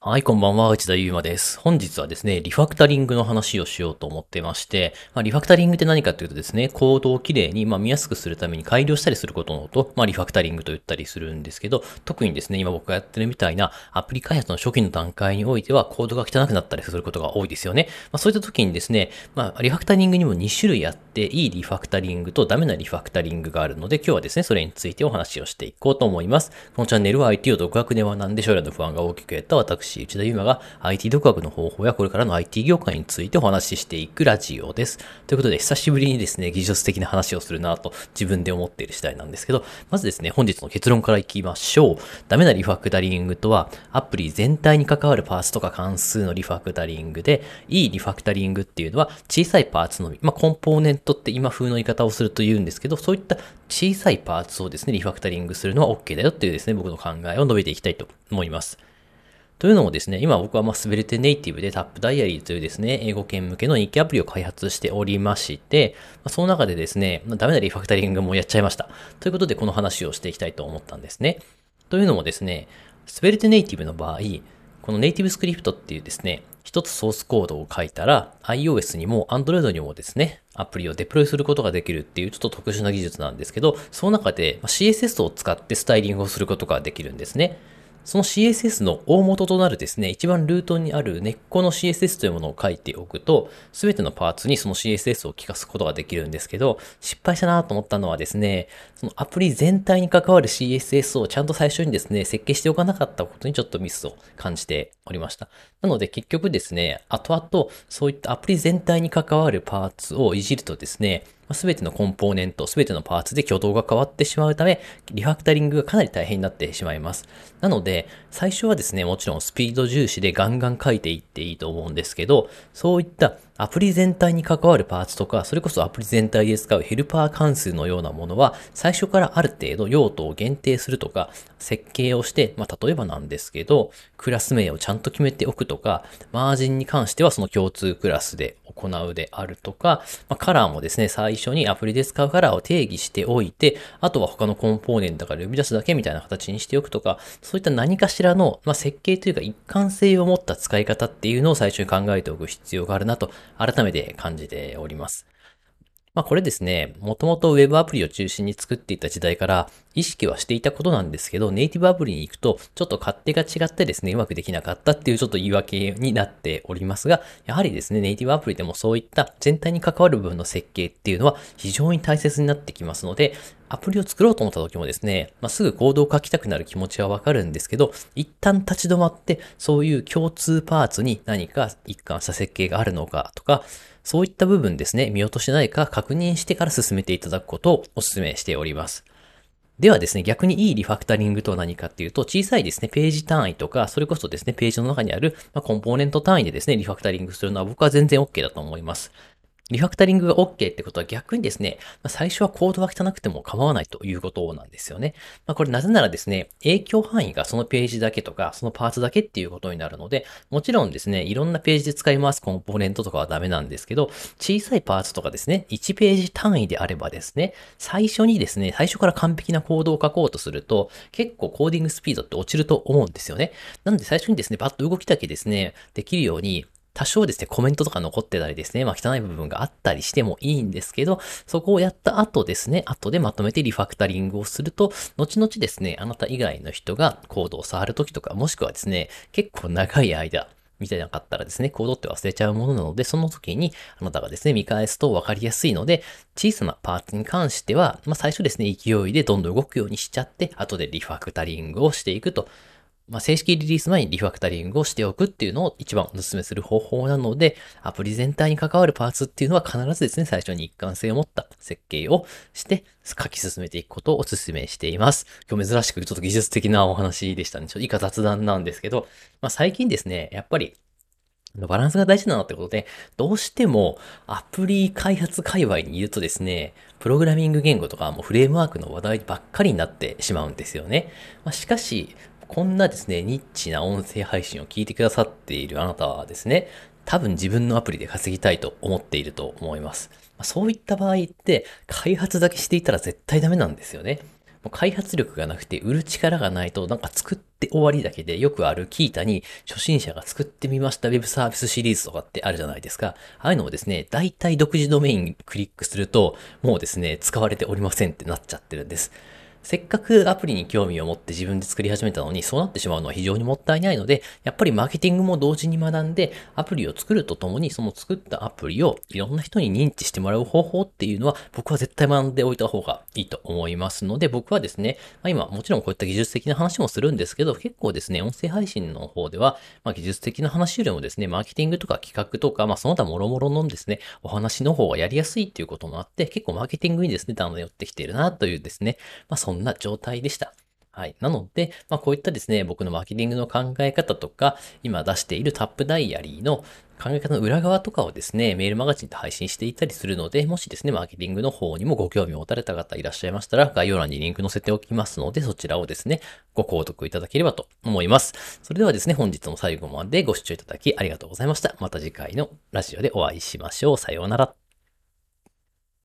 はい、こんばんは、内田祐馬です。本日はですね、リファクタリングの話をしようと思ってまして、まあ、リファクタリングって何かというとですね、コードをきれいに、まあ、見やすくするために改良したりすることのこと、まあ、リファクタリングと言ったりするんですけど、特にですね、今僕がやってるみたいなアプリ開発の初期の段階においては、コードが汚くなったりすることが多いですよね。まあ、そういった時にですね、まあ、リファクタリングにも2種類あって、いいリファクタリングとダメなリファクタリングがあるので、今日はですね、それについてお話をしていこうと思います。このチャンネルは IT を独学で学んで将来の不安が大きくやった私、内田祐馬が IT 独学の方法やこれからの IT 業界についてお話ししていくラジオです。ということで、久しぶりにですね、技術的な話をするなと自分で思っている次第なんですけど、まずですね、本日の結論からいきましょう。ダメなリファクタリングとは、アプリ全体に関わるパーツとか関数のリファクタリングで、いいリファクタリングっていうのは、小さいパーツのみ、まあ、コンポーネントって今風の言い方をすると言うんですけど、そういった小さいパーツをですね、リファクタリングするのは OK だよっていうですね、僕の考えを述べていきたいと思います。というのもですね、今僕はまあ滑れてネイティブでタップダイアリーというですね、英語圏向けの日記アプリを開発しておりまして、その中でですね、ダメなリファクタリングもやっちゃいました。ということでこの話をしていきたいと思ったんですね。というのもですね、滑れてネイティブの場合、このネイティブスクリプトっていうですね、一つソースコードを書いたら iOS にも Android にもですね、アプリをデプロイすることができるっていうちょっと特殊な技術なんですけど、その中で CSS を使ってスタイリングをすることができるんですね。その CSS の大元となるですね、一番ルートにある根っこの CSS というものを書いておくと、すべてのパーツにその CSS を聞かすことができるんですけど、失敗したなと思ったのはですね、そのアプリ全体に関わる CSS をちゃんと最初にですね、設計しておかなかったことにちょっとミスを感じておりました。なので結局ですね、後々そういったアプリ全体に関わるパーツをいじるとですね、すべてのコンポーネント、すべてのパーツで挙動が変わってしまうため、リファクタリングがかなり大変になってしまいます。なので、最初はですね、もちろんスピード重視でガンガン書いていっていいと思うんですけど、そういったアプリ全体に関わるパーツとか、それこそアプリ全体で使うヘルパー関数のようなものは、最初からある程度用途を限定するとか、設計をして、まあ、例えばなんですけど、クラス名をちゃんと決めておくとか、マージンに関してはその共通クラスで行うであるとか、まあ、カラーもですね、最初にアプリで使うカラーを定義しておいて、あとは他のコンポーネントから呼び出すだけみたいな形にしておくとか、そういった何かしらの、まあ、設計というか一貫性を持った使い方っていうのを最初に考えておく必要があるなと改めて感じております。まあこれですね、もともと Web アプリを中心に作っていた時代から意識はしていたことなんですけど、ネイティブアプリに行くとちょっと勝手が違ってですね、うまくできなかったっていうちょっと言い訳になっておりますが、やはりですね、ネイティブアプリでもそういった全体に関わる部分の設計っていうのは非常に大切になってきますので、アプリを作ろうと思った時もですね、まあ、すぐコードを書きたくなる気持ちはわかるんですけど、一旦立ち止まって、そういう共通パーツに何か一貫した設計があるのかとか、そういった部分ですね、見落としないか確認してから進めていただくことをお勧めしております。ではですね、逆にいいリファクタリングとは何かっていうと、小さいですね、ページ単位とか、それこそですね、ページの中にある、ま、コンポーネント単位でですね、リファクタリングするのは僕は全然 OK だと思います。リファクタリングが OK ってことは逆にですね、最初はコードが汚くても構わないということなんですよね。まあ、これなぜならですね、影響範囲がそのページだけとか、そのパーツだけっていうことになるので、もちろんですね、いろんなページで使い回すコンポーネントとかはダメなんですけど、小さいパーツとかですね、1ページ単位であればですね、最初にですね、最初から完璧なコードを書こうとすると、結構コーディングスピードって落ちると思うんですよね。なので最初にですね、バッと動きだけですね、できるように、多少ですね、コメントとか残ってたりですね、まあ汚い部分があったりしてもいいんですけど、そこをやった後ですね、後でまとめてリファクタリングをすると、後々ですね、あなた以外の人がコードを触るときとか、もしくはですね、結構長い間、見てなかったらですね、コードって忘れちゃうものなので、その時にあなたがですね、見返すと分かりやすいので、小さなパーツに関しては、まあ最初ですね、勢いでどんどん動くようにしちゃって、後でリファクタリングをしていくと。まあ、正式リリース前にリファクタリングをしておくっていうのを一番お勧めする方法なので、アプリ全体に関わるパーツっていうのは必ずですね、最初に一貫性を持った設計をして書き進めていくことをお勧めしています。今日珍しくちょっと技術的なお話でしたね。ちょっと以下雑談なんですけど、まあ、最近ですね、やっぱりバランスが大事だなってことで、どうしてもアプリ開発界隈にいるとですね、プログラミング言語とかもフレームワークの話題ばっかりになってしまうんですよね。まあ、しかし、こんなですね、ニッチな音声配信を聞いてくださっているあなたはですね、多分自分のアプリで稼ぎたいと思っていると思います。そういった場合って、開発だけしていたら絶対ダメなんですよね。開発力がなくて売る力がないとなんか作って終わりだけでよくあるキータに初心者が作ってみましたウェブサービスシリーズとかってあるじゃないですか。ああいうのをですね、大体独自ドメインクリックするともうですね、使われておりませんってなっちゃってるんです。せっかくアプリに興味を持って自分で作り始めたのに、そうなってしまうのは非常にもったいないので、やっぱりマーケティングも同時に学んで、アプリを作るとともに、その作ったアプリをいろんな人に認知してもらう方法っていうのは、僕は絶対学んでおいた方がいいと思いますので、僕はですね、まあ、今、もちろんこういった技術的な話もするんですけど、結構ですね、音声配信の方では、まあ、技術的な話よりもですね、マーケティングとか企画とか、まあ、その他諸々のですね、お話の方がやりやすいっていうこともあって、結構マーケティングにですね、だんだん寄ってきているなというですね、まあ、そんな状態でした。はい。なので、まあこういったですね、僕のマーケティングの考え方とか、今出しているタップダイアリーの考え方の裏側とかをですね、メールマガジンで配信していたりするので、もしですね、マーケティングの方にもご興味を持たれた方いらっしゃいましたら、概要欄にリンク載せておきますので、そちらをですね、ご購読いただければと思います。それではですね、本日の最後までご視聴いただきありがとうございました。また次回のラジオでお会いしましょう。さようなら。